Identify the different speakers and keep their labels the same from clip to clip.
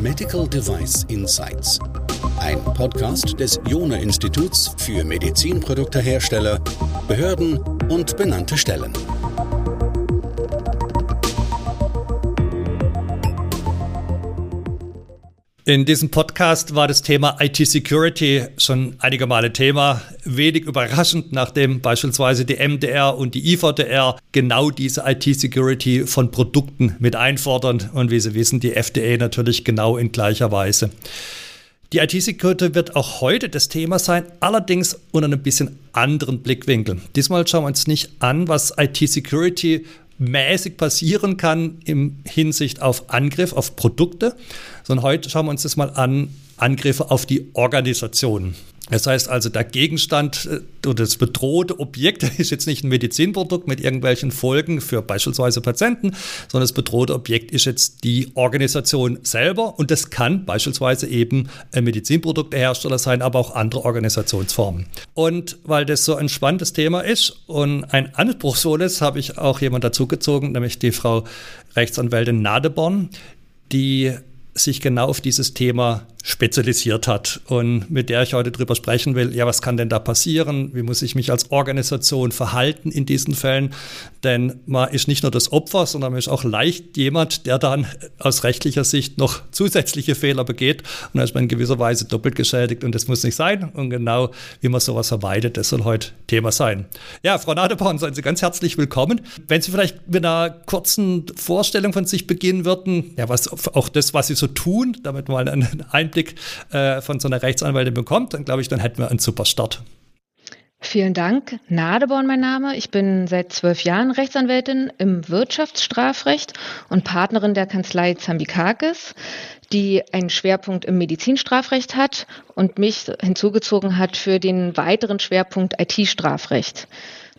Speaker 1: Medical Device Insights. Ein Podcast des Jona Instituts für Medizinproduktehersteller, Behörden und benannte Stellen.
Speaker 2: In diesem Podcast war das Thema IT-Security schon einige Male Thema. Wenig überraschend, nachdem beispielsweise die MDR und die IVDR genau diese IT-Security von Produkten mit einfordern und wie Sie wissen, die FDA natürlich genau in gleicher Weise. Die IT-Security wird auch heute das Thema sein, allerdings unter einem bisschen anderen Blickwinkel. Diesmal schauen wir uns nicht an, was IT-Security mäßig passieren kann im Hinsicht auf Angriff auf Produkte, sondern heute schauen wir uns das mal an, Angriffe auf die Organisation. Das heißt also, der Gegenstand äh, oder das bedrohte Objekt ist jetzt nicht ein Medizinprodukt mit irgendwelchen Folgen für beispielsweise Patienten, sondern das bedrohte Objekt ist jetzt die Organisation selber und das kann beispielsweise eben ein Medizinproduktehersteller sein, aber auch andere Organisationsformen. Und weil das so ein spannendes Thema ist und ein anspruchsvolles, habe ich auch jemand dazugezogen, nämlich die Frau Rechtsanwältin Nadeborn, die sich genau auf dieses Thema spezialisiert hat und mit der ich heute drüber sprechen will. Ja, was kann denn da passieren? Wie muss ich mich als Organisation verhalten in diesen Fällen? Denn man ist nicht nur das Opfer, sondern man ist auch leicht jemand, der dann aus rechtlicher Sicht noch zusätzliche Fehler begeht und da ist man in gewisser Weise doppelt geschädigt und das muss nicht sein. Und genau wie man sowas vermeidet, das soll heute Thema sein. Ja, Frau Nadeborn, seien Sie ganz herzlich willkommen. Wenn Sie vielleicht mit einer kurzen Vorstellung von sich beginnen würden, ja, was auch das, was Sie so tun, damit man einen Einblick äh, von so einer Rechtsanwältin bekommt, dann glaube ich, dann hätten wir einen super Start.
Speaker 3: Vielen Dank. Nadeborn mein Name. Ich bin seit zwölf Jahren Rechtsanwältin im Wirtschaftsstrafrecht und Partnerin der Kanzlei Zambikakis, die einen Schwerpunkt im Medizinstrafrecht hat und mich hinzugezogen hat für den weiteren Schwerpunkt IT-Strafrecht.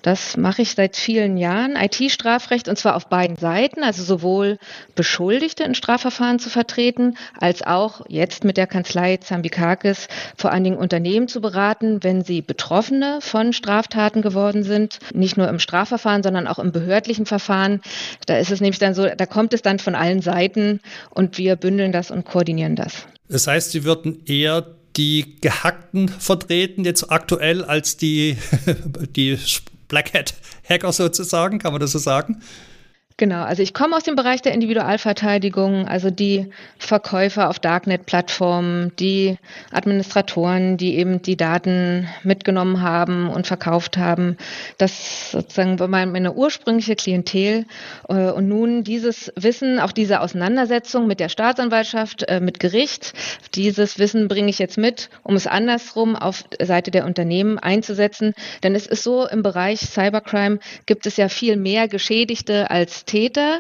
Speaker 3: Das mache ich seit vielen Jahren, IT-Strafrecht, und zwar auf beiden Seiten, also sowohl Beschuldigte in Strafverfahren zu vertreten, als auch jetzt mit der Kanzlei Zambikakis vor allen Dingen Unternehmen zu beraten, wenn sie Betroffene von Straftaten geworden sind, nicht nur im Strafverfahren, sondern auch im behördlichen Verfahren. Da ist es nämlich dann so, da kommt es dann von allen Seiten und wir bündeln das und koordinieren das.
Speaker 2: Das heißt, Sie würden eher die Gehackten vertreten, jetzt aktuell, als die, die Black Hat Hacker sozusagen, kann man das so sagen?
Speaker 3: Genau, also ich komme aus dem Bereich der Individualverteidigung, also die Verkäufer auf Darknet-Plattformen, die Administratoren, die eben die Daten mitgenommen haben und verkauft haben. Das sozusagen war meine ursprüngliche Klientel. Äh, und nun dieses Wissen, auch diese Auseinandersetzung mit der Staatsanwaltschaft, äh, mit Gericht, dieses Wissen bringe ich jetzt mit, um es andersrum auf Seite der Unternehmen einzusetzen. Denn es ist so, im Bereich Cybercrime gibt es ja viel mehr Geschädigte als Täter.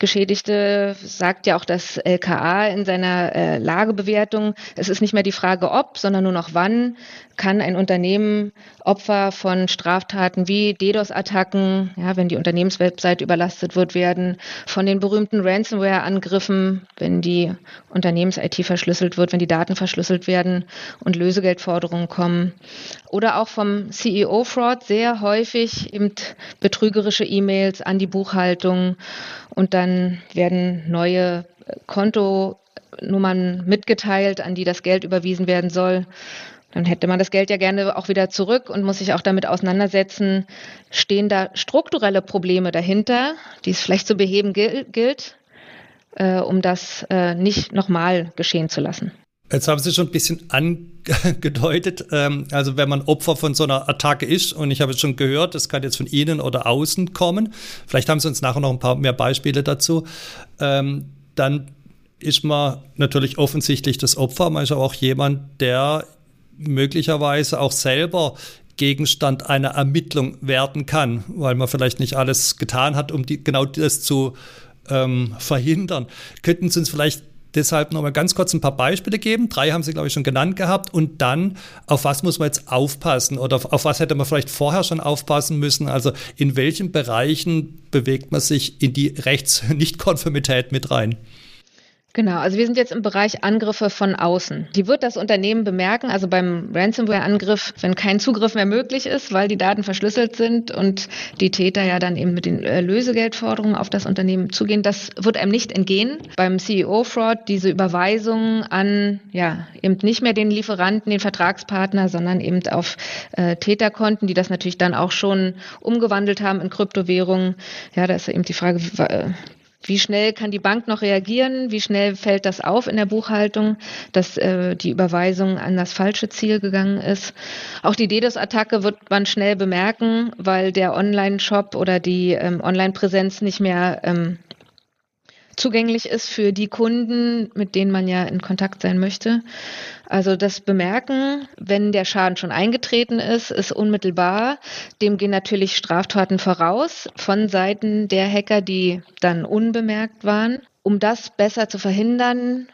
Speaker 3: Geschädigte sagt ja auch das LKA in seiner äh, Lagebewertung. Es ist nicht mehr die Frage ob, sondern nur noch wann kann ein Unternehmen Opfer von Straftaten wie DDoS-Attacken, ja, wenn die Unternehmenswebsite überlastet wird, werden, von den berühmten Ransomware-Angriffen, wenn die Unternehmens-IT verschlüsselt wird, wenn die Daten verschlüsselt werden und Lösegeldforderungen kommen. Oder auch vom CEO-Fraud sehr häufig eben betrügerische E-Mails an die Buchhaltung und dann werden neue Kontonummern mitgeteilt, an die das Geld überwiesen werden soll. Dann hätte man das Geld ja gerne auch wieder zurück und muss sich auch damit auseinandersetzen, stehen da strukturelle Probleme dahinter, die es vielleicht zu beheben gilt, äh, um das äh, nicht nochmal geschehen zu lassen.
Speaker 2: Jetzt haben Sie schon ein bisschen angedeutet, ähm, also wenn man Opfer von so einer Attacke ist, und ich habe es schon gehört, das kann jetzt von Ihnen oder außen kommen, vielleicht haben Sie uns nachher noch ein paar mehr Beispiele dazu, ähm, dann ist man natürlich offensichtlich das Opfer, man ist aber auch jemand, der möglicherweise auch selber Gegenstand einer Ermittlung werden kann, weil man vielleicht nicht alles getan hat, um die, genau das zu ähm, verhindern. Könnten Sie uns vielleicht deshalb noch mal ganz kurz ein paar Beispiele geben? Drei haben Sie, glaube ich, schon genannt gehabt. Und dann, auf was muss man jetzt aufpassen oder auf, auf was hätte man vielleicht vorher schon aufpassen müssen? Also in welchen Bereichen bewegt man sich in die Rechtsnichtkonformität mit rein?
Speaker 3: Genau, also wir sind jetzt im Bereich Angriffe von außen. Die wird das Unternehmen bemerken, also beim Ransomware-Angriff, wenn kein Zugriff mehr möglich ist, weil die Daten verschlüsselt sind und die Täter ja dann eben mit den äh, Lösegeldforderungen auf das Unternehmen zugehen, das wird einem nicht entgehen. Beim CEO-Fraud diese Überweisung an, ja, eben nicht mehr den Lieferanten, den Vertragspartner, sondern eben auf äh, Täterkonten, die das natürlich dann auch schon umgewandelt haben in Kryptowährungen. Ja, da ist eben die Frage, wie schnell kann die Bank noch reagieren? Wie schnell fällt das auf in der Buchhaltung, dass äh, die Überweisung an das falsche Ziel gegangen ist? Auch die DDoS-Attacke wird man schnell bemerken, weil der Online-Shop oder die ähm, Online-Präsenz nicht mehr ähm, zugänglich ist für die Kunden, mit denen man ja in Kontakt sein möchte. Also das Bemerken, wenn der Schaden schon eingetreten ist, ist unmittelbar. Dem gehen natürlich Straftaten voraus von Seiten der Hacker, die dann unbemerkt waren. Um das besser zu verhindern,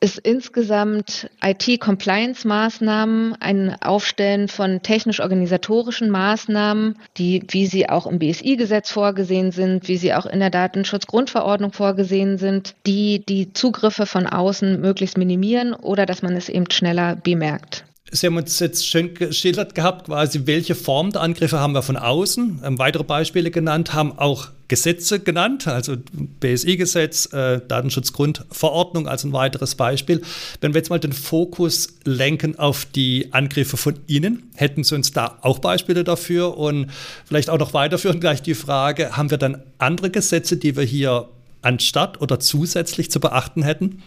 Speaker 3: ist insgesamt IT-Compliance-Maßnahmen, ein Aufstellen von technisch-organisatorischen Maßnahmen, die, wie sie auch im BSI-Gesetz vorgesehen sind, wie sie auch in der Datenschutzgrundverordnung vorgesehen sind, die die Zugriffe von außen möglichst minimieren oder dass man es eben schneller bemerkt.
Speaker 2: Sie haben uns jetzt schön geschildert gehabt, quasi, welche Form der Angriffe haben wir von außen. Ähm, weitere Beispiele genannt, haben auch Gesetze genannt, also BSI-Gesetz, äh, Datenschutzgrundverordnung als ein weiteres Beispiel. Wenn wir jetzt mal den Fokus lenken auf die Angriffe von innen, hätten Sie uns da auch Beispiele dafür und vielleicht auch noch weiterführen gleich die Frage, haben wir dann andere Gesetze, die wir hier anstatt oder zusätzlich zu beachten hätten?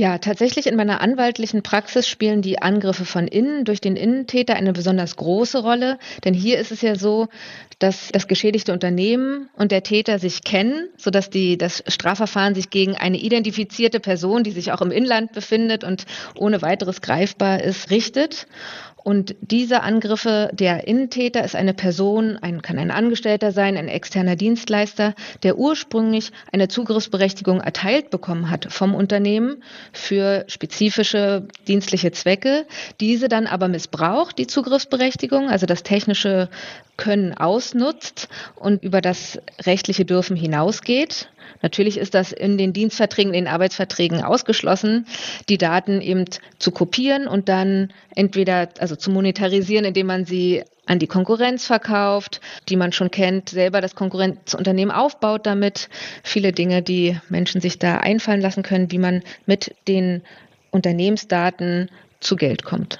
Speaker 3: Ja, tatsächlich in meiner anwaltlichen Praxis spielen die Angriffe von innen durch den Innentäter eine besonders große Rolle. Denn hier ist es ja so, dass das geschädigte Unternehmen und der Täter sich kennen, sodass die, das Strafverfahren sich gegen eine identifizierte Person, die sich auch im Inland befindet und ohne weiteres greifbar ist, richtet. Und diese Angriffe, der Innentäter ist eine Person, ein, kann ein Angestellter sein, ein externer Dienstleister, der ursprünglich eine Zugriffsberechtigung erteilt bekommen hat vom Unternehmen für spezifische dienstliche Zwecke, diese dann aber missbraucht, die Zugriffsberechtigung, also das technische Können ausnutzt und über das rechtliche Dürfen hinausgeht. Natürlich ist das in den Dienstverträgen, in den Arbeitsverträgen ausgeschlossen, die Daten eben zu kopieren und dann entweder also zu monetarisieren, indem man sie an die Konkurrenz verkauft, die man schon kennt, selber das Konkurrenzunternehmen aufbaut damit. Viele Dinge, die Menschen sich da einfallen lassen können, wie man mit den Unternehmensdaten zu Geld kommt.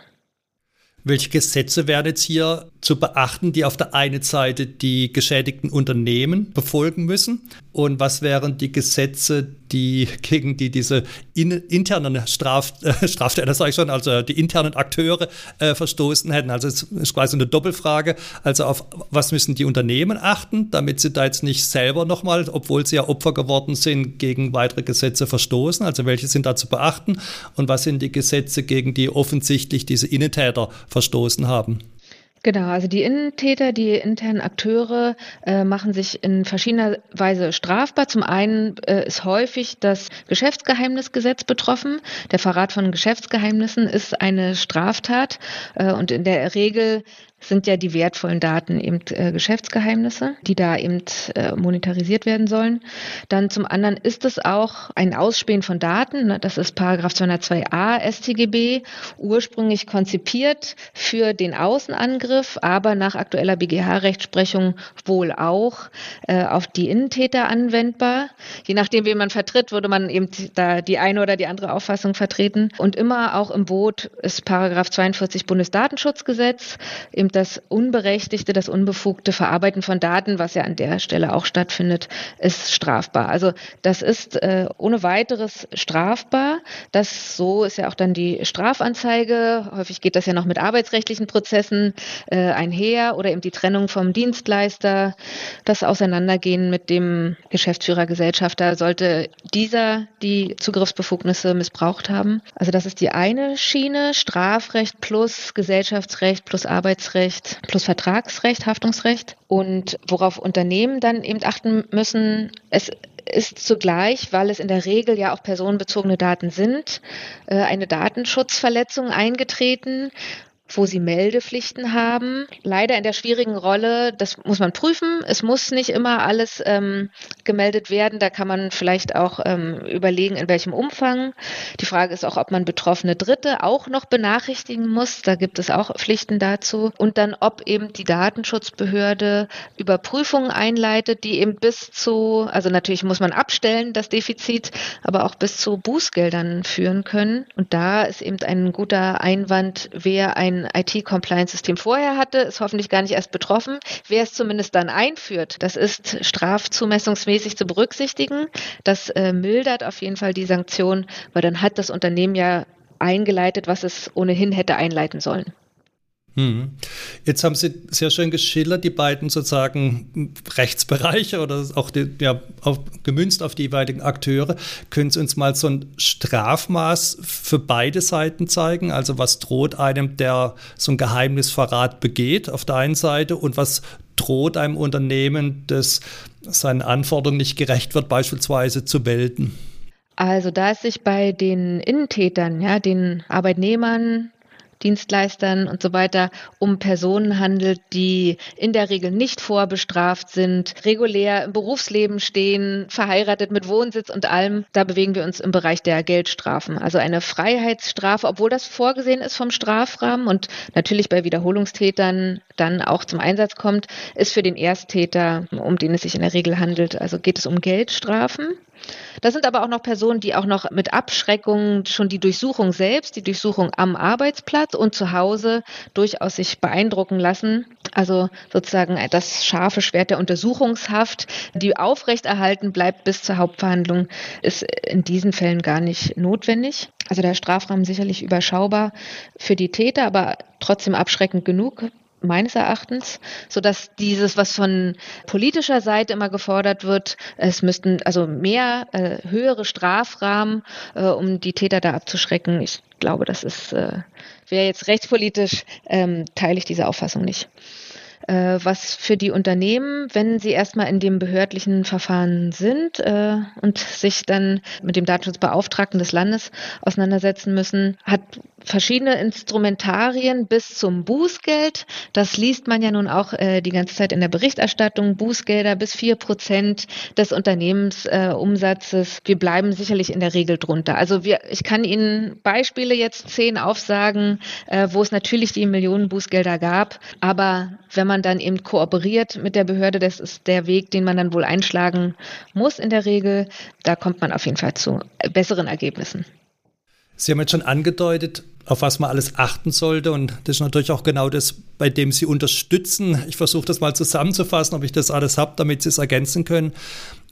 Speaker 2: Welche Gesetze werden jetzt hier zu beachten, die auf der einen Seite die geschädigten Unternehmen befolgen müssen und was wären die Gesetze, die gegen die diese in, internen Straf, äh, Straftäter, sage ich schon, also die internen Akteure äh, verstoßen hätten? Also es ist quasi eine Doppelfrage. Also auf was müssen die Unternehmen achten, damit sie da jetzt nicht selber nochmal, obwohl sie ja Opfer geworden sind, gegen weitere Gesetze verstoßen? Also welche sind da zu beachten und was sind die Gesetze, gegen die offensichtlich diese Innentäter verstoßen haben?
Speaker 3: Genau, also die Innentäter, die internen Akteure äh, machen sich in verschiedener Weise strafbar. Zum einen äh, ist häufig das Geschäftsgeheimnisgesetz betroffen. Der Verrat von Geschäftsgeheimnissen ist eine Straftat äh, und in der Regel sind ja die wertvollen Daten eben äh, Geschäftsgeheimnisse, die da eben äh, monetarisiert werden sollen. Dann zum anderen ist es auch ein Ausspähen von Daten. Ne? Das ist Paragraph 202a StGB, ursprünglich konzipiert für den Außenangriff, aber nach aktueller BGH-Rechtsprechung wohl auch äh, auf die Innentäter anwendbar. Je nachdem, wen man vertritt, würde man eben da die eine oder die andere Auffassung vertreten. Und immer auch im Boot ist Paragraph 42 Bundesdatenschutzgesetz, im das unberechtigte, das unbefugte Verarbeiten von Daten, was ja an der Stelle auch stattfindet, ist strafbar. Also das ist äh, ohne weiteres strafbar. Das so ist ja auch dann die Strafanzeige. Häufig geht das ja noch mit arbeitsrechtlichen Prozessen äh, einher oder eben die Trennung vom Dienstleister, das Auseinandergehen mit dem Geschäftsführer, Gesellschafter. Sollte dieser die Zugriffsbefugnisse missbraucht haben? Also das ist die eine Schiene, Strafrecht plus Gesellschaftsrecht plus Arbeitsrecht Arbeitsrecht plus Vertragsrecht, Haftungsrecht. Und worauf Unternehmen dann eben achten müssen, es ist zugleich, weil es in der Regel ja auch personenbezogene Daten sind, äh, eine Datenschutzverletzung eingetreten wo sie Meldepflichten haben. Leider in der schwierigen Rolle, das muss man prüfen. Es muss nicht immer alles ähm, gemeldet werden. Da kann man vielleicht auch ähm, überlegen, in welchem Umfang. Die Frage ist auch, ob man betroffene Dritte auch noch benachrichtigen muss. Da gibt es auch Pflichten dazu. Und dann, ob eben die Datenschutzbehörde Überprüfungen einleitet, die eben bis zu, also natürlich muss man abstellen, das Defizit, aber auch bis zu Bußgeldern führen können. Und da ist eben ein guter Einwand, wer ein IT-Compliance-System vorher hatte, ist hoffentlich gar nicht erst betroffen. Wer es zumindest dann einführt, das ist strafzumessungsmäßig zu berücksichtigen. Das äh, mildert auf jeden Fall die Sanktion, weil dann hat das Unternehmen ja eingeleitet, was es ohnehin hätte einleiten sollen.
Speaker 2: Hm. Jetzt haben Sie sehr schön geschildert, die beiden sozusagen Rechtsbereiche oder auch die, ja, auf, gemünzt auf die jeweiligen Akteure. Können Sie uns mal so ein Strafmaß für beide Seiten zeigen? Also was droht einem, der so ein Geheimnisverrat begeht auf der einen Seite und was droht einem Unternehmen, das seinen Anforderungen nicht gerecht wird, beispielsweise zu melden?
Speaker 3: Also da es sich bei den Innentätern, ja, den Arbeitnehmern, Dienstleistern und so weiter um Personen handelt, die in der Regel nicht vorbestraft sind, regulär im Berufsleben stehen, verheiratet mit Wohnsitz und allem. Da bewegen wir uns im Bereich der Geldstrafen. Also eine Freiheitsstrafe, obwohl das vorgesehen ist vom Strafrahmen und natürlich bei Wiederholungstätern dann auch zum Einsatz kommt, ist für den Ersttäter, um den es sich in der Regel handelt, also geht es um Geldstrafen. Das sind aber auch noch Personen, die auch noch mit Abschreckung schon die Durchsuchung selbst, die Durchsuchung am Arbeitsplatz und zu Hause durchaus sich beeindrucken lassen. Also sozusagen das scharfe Schwert der Untersuchungshaft, die aufrechterhalten bleibt bis zur Hauptverhandlung, ist in diesen Fällen gar nicht notwendig. Also der Strafrahmen sicherlich überschaubar für die Täter, aber trotzdem abschreckend genug meines Erachtens, so dass dieses, was von politischer Seite immer gefordert wird, es müssten also mehr äh, höhere Strafrahmen, äh, um die Täter da abzuschrecken. Ich glaube, das ist äh, wäre jetzt rechtspolitisch ähm, teile ich diese Auffassung nicht. Äh, was für die Unternehmen, wenn sie erstmal in dem behördlichen Verfahren sind äh, und sich dann mit dem Datenschutzbeauftragten des Landes auseinandersetzen müssen, hat verschiedene Instrumentarien bis zum Bußgeld. Das liest man ja nun auch äh, die ganze Zeit in der Berichterstattung. Bußgelder bis vier Prozent des Unternehmensumsatzes. Äh, wir bleiben sicherlich in der Regel drunter. Also wir, ich kann Ihnen Beispiele jetzt zehn aufsagen, äh, wo es natürlich die Millionen Bußgelder gab. Aber wenn man dann eben kooperiert mit der Behörde, das ist der Weg, den man dann wohl einschlagen muss in der Regel. Da kommt man auf jeden Fall zu besseren Ergebnissen.
Speaker 2: Sie haben jetzt schon angedeutet, auf was man alles achten sollte. Und das ist natürlich auch genau das, bei dem Sie unterstützen. Ich versuche das mal zusammenzufassen, ob ich das alles habe, damit Sie es ergänzen können.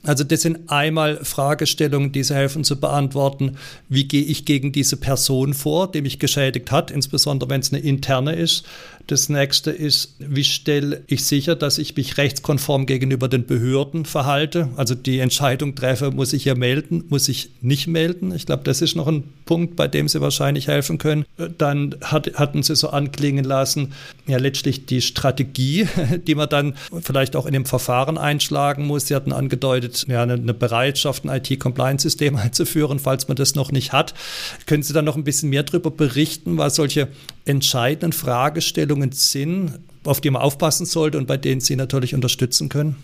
Speaker 2: Also das sind einmal Fragestellungen, die Sie helfen zu beantworten. Wie gehe ich gegen diese Person vor, die mich geschädigt hat, insbesondere wenn es eine interne ist. Das nächste ist, wie stelle ich sicher, dass ich mich rechtskonform gegenüber den Behörden verhalte? Also die Entscheidung treffe, muss ich hier melden, muss ich nicht melden? Ich glaube, das ist noch ein Punkt, bei dem Sie wahrscheinlich helfen können. Dann hat, hatten Sie so anklingen lassen, ja letztlich die Strategie, die man dann vielleicht auch in dem Verfahren einschlagen muss. Sie hatten angedeutet, ja, eine, eine Bereitschaft, ein IT-Compliance-System einzuführen, falls man das noch nicht hat. Können Sie dann noch ein bisschen mehr darüber berichten, was solche entscheidenden Fragestellungen sind, auf die man aufpassen sollte und bei denen Sie natürlich unterstützen können?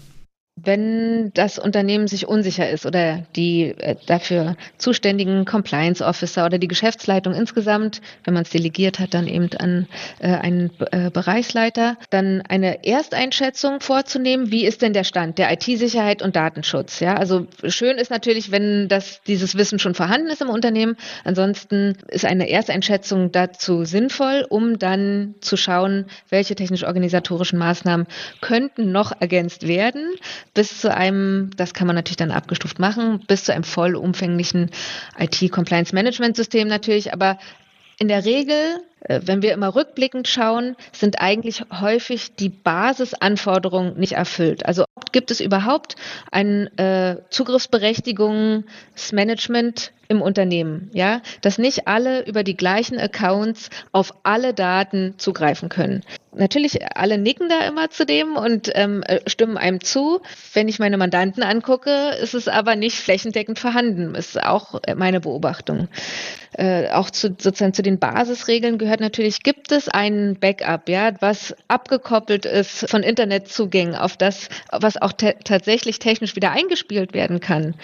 Speaker 3: Wenn das Unternehmen sich unsicher ist oder die äh, dafür zuständigen Compliance Officer oder die Geschäftsleitung insgesamt, wenn man es delegiert hat, dann eben an äh, einen äh, Bereichsleiter, dann eine Ersteinschätzung vorzunehmen, wie ist denn der Stand der IT-Sicherheit und Datenschutz. Ja, also schön ist natürlich, wenn das dieses Wissen schon vorhanden ist im Unternehmen. Ansonsten ist eine Ersteinschätzung dazu sinnvoll, um dann zu schauen, welche technisch-organisatorischen Maßnahmen könnten noch ergänzt werden bis zu einem, das kann man natürlich dann abgestuft machen, bis zu einem vollumfänglichen IT-Compliance-Management-System natürlich. Aber in der Regel, äh, wenn wir immer rückblickend schauen, sind eigentlich häufig die Basisanforderungen nicht erfüllt. Also gibt es überhaupt ein äh, Zugriffsberechtigungsmanagement im Unternehmen, ja, dass nicht alle über die gleichen Accounts auf alle Daten zugreifen können. Natürlich, alle nicken da immer zu dem und ähm, äh, stimmen einem zu. Wenn ich meine Mandanten angucke, ist es aber nicht flächendeckend vorhanden, ist auch meine Beobachtung. Äh, auch zu, sozusagen zu den Basisregeln gehört natürlich, gibt es ein Backup, ja, was abgekoppelt ist von Internetzugängen auf das, was auch tatsächlich technisch wieder eingespielt werden kann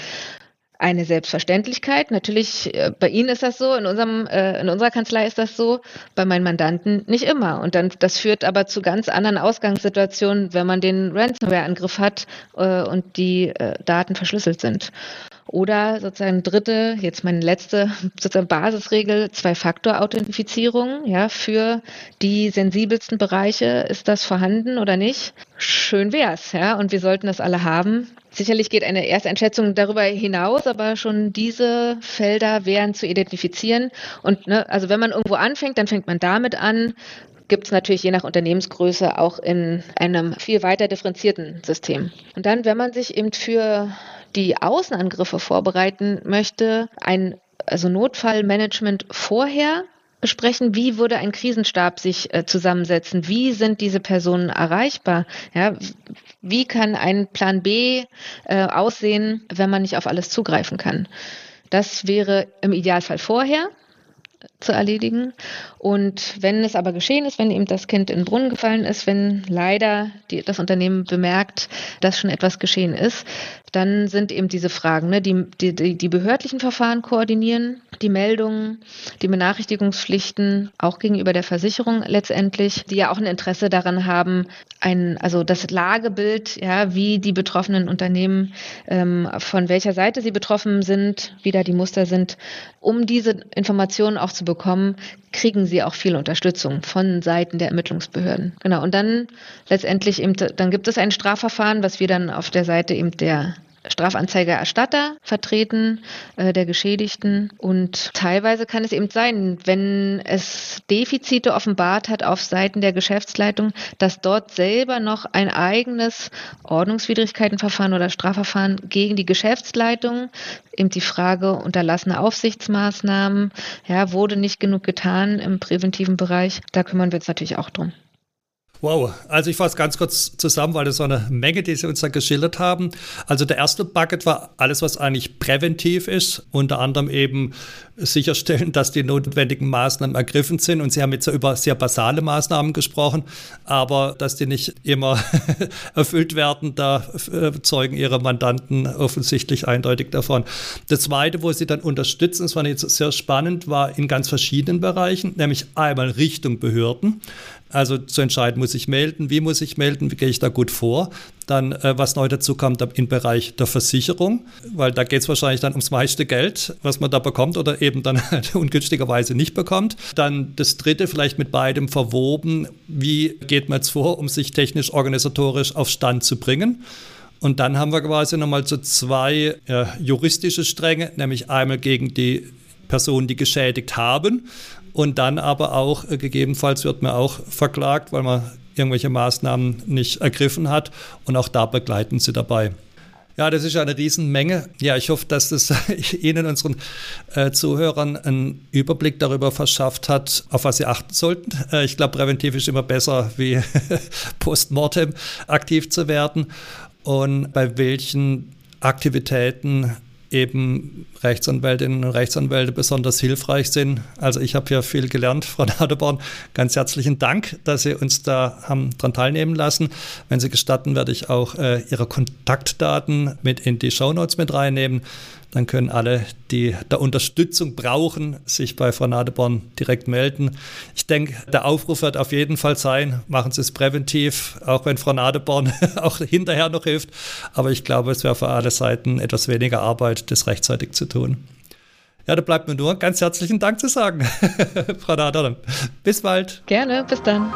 Speaker 3: eine Selbstverständlichkeit. Natürlich, äh, bei Ihnen ist das so, in, unserem, äh, in unserer Kanzlei ist das so, bei meinen Mandanten nicht immer. Und dann, das führt aber zu ganz anderen Ausgangssituationen, wenn man den Ransomware-Angriff hat äh, und die äh, Daten verschlüsselt sind. Oder sozusagen dritte, jetzt meine letzte sozusagen Basisregel, Zwei-Faktor-Authentifizierung. Ja, für die sensibelsten Bereiche ist das vorhanden oder nicht? Schön wär's, ja. Und wir sollten das alle haben. Sicherlich geht eine Ersteinschätzung darüber hinaus, aber schon diese Felder wären zu identifizieren. Und ne, also wenn man irgendwo anfängt, dann fängt man damit an, gibt es natürlich je nach Unternehmensgröße auch in einem viel weiter differenzierten System. Und dann, wenn man sich eben für die Außenangriffe vorbereiten möchte, ein also Notfallmanagement vorher besprechen, wie würde ein Krisenstab sich äh, zusammensetzen, wie sind diese Personen erreichbar, ja, wie kann ein Plan B äh, aussehen, wenn man nicht auf alles zugreifen kann. Das wäre im Idealfall vorher zu erledigen. Und wenn es aber geschehen ist, wenn eben das Kind in den Brunnen gefallen ist, wenn leider die, das Unternehmen bemerkt, dass schon etwas geschehen ist, dann sind eben diese Fragen, ne, die, die, die behördlichen Verfahren koordinieren, die Meldungen, die Benachrichtigungspflichten, auch gegenüber der Versicherung letztendlich, die ja auch ein Interesse daran haben, ein, also das Lagebild, ja, wie die betroffenen Unternehmen, ähm, von welcher Seite sie betroffen sind, wie da die Muster sind, um diese Informationen auch zu bekommen, kriegen sie auch viel Unterstützung von Seiten der Ermittlungsbehörden. Genau. Und dann letztendlich eben, dann gibt es ein Strafverfahren, was wir dann auf der Seite eben der Strafanzeigererstatter vertreten, äh, der Geschädigten. Und teilweise kann es eben sein, wenn es Defizite offenbart hat auf Seiten der Geschäftsleitung, dass dort selber noch ein eigenes Ordnungswidrigkeitenverfahren oder Strafverfahren gegen die Geschäftsleitung, eben die Frage unterlassene Aufsichtsmaßnahmen, ja, wurde nicht genug getan im präventiven Bereich. Da kümmern wir uns natürlich auch drum.
Speaker 2: Wow, also ich fasse ganz kurz zusammen, weil das so eine Menge, die Sie uns da geschildert haben. Also der erste Bucket war alles, was eigentlich präventiv ist, unter anderem eben sicherstellen, dass die notwendigen Maßnahmen ergriffen sind. Und Sie haben jetzt über sehr basale Maßnahmen gesprochen, aber dass die nicht immer erfüllt werden, da äh, zeugen Ihre Mandanten offensichtlich eindeutig davon. Das Zweite, wo Sie dann unterstützen, das war jetzt sehr spannend, war in ganz verschiedenen Bereichen, nämlich einmal Richtung Behörden. Also zu entscheiden, muss ich melden, wie muss ich melden, wie gehe ich da gut vor. Dann, äh, was neu dazu kommt, im Bereich der Versicherung, weil da geht es wahrscheinlich dann ums meiste Geld, was man da bekommt oder eben dann halt ungünstigerweise nicht bekommt. Dann das dritte, vielleicht mit beidem verwoben, wie geht man jetzt vor, um sich technisch, organisatorisch auf Stand zu bringen. Und dann haben wir quasi nochmal so zwei äh, juristische Stränge, nämlich einmal gegen die Personen, die geschädigt haben und dann aber auch, äh, gegebenenfalls wird man auch verklagt, weil man irgendwelche Maßnahmen nicht ergriffen hat. Und auch da begleiten sie dabei. Ja, das ist eine Riesenmenge. Ja, ich hoffe, dass das Ihnen, unseren äh, Zuhörern, einen Überblick darüber verschafft hat, auf was Sie achten sollten. Äh, ich glaube, präventiv ist immer besser, wie postmortem aktiv zu werden und bei welchen Aktivitäten eben Rechtsanwältinnen und Rechtsanwälte besonders hilfreich sind. Also ich habe hier viel gelernt, Frau Nadeborn. Ganz herzlichen Dank, dass Sie uns da haben dran teilnehmen lassen. Wenn Sie gestatten, werde ich auch äh, Ihre Kontaktdaten mit in die Shownotes mit reinnehmen. Dann können alle, die da Unterstützung brauchen, sich bei Frau Nadeborn direkt melden. Ich denke, der Aufruf wird auf jeden Fall sein, machen Sie es präventiv, auch wenn Frau Nadeborn auch hinterher noch hilft. Aber ich glaube, es wäre für alle Seiten etwas weniger Arbeit, das rechtzeitig zu tun. Ja, da bleibt mir nur ganz herzlichen Dank zu sagen, Frau Nadeborn. Bis bald.
Speaker 3: Gerne, bis dann.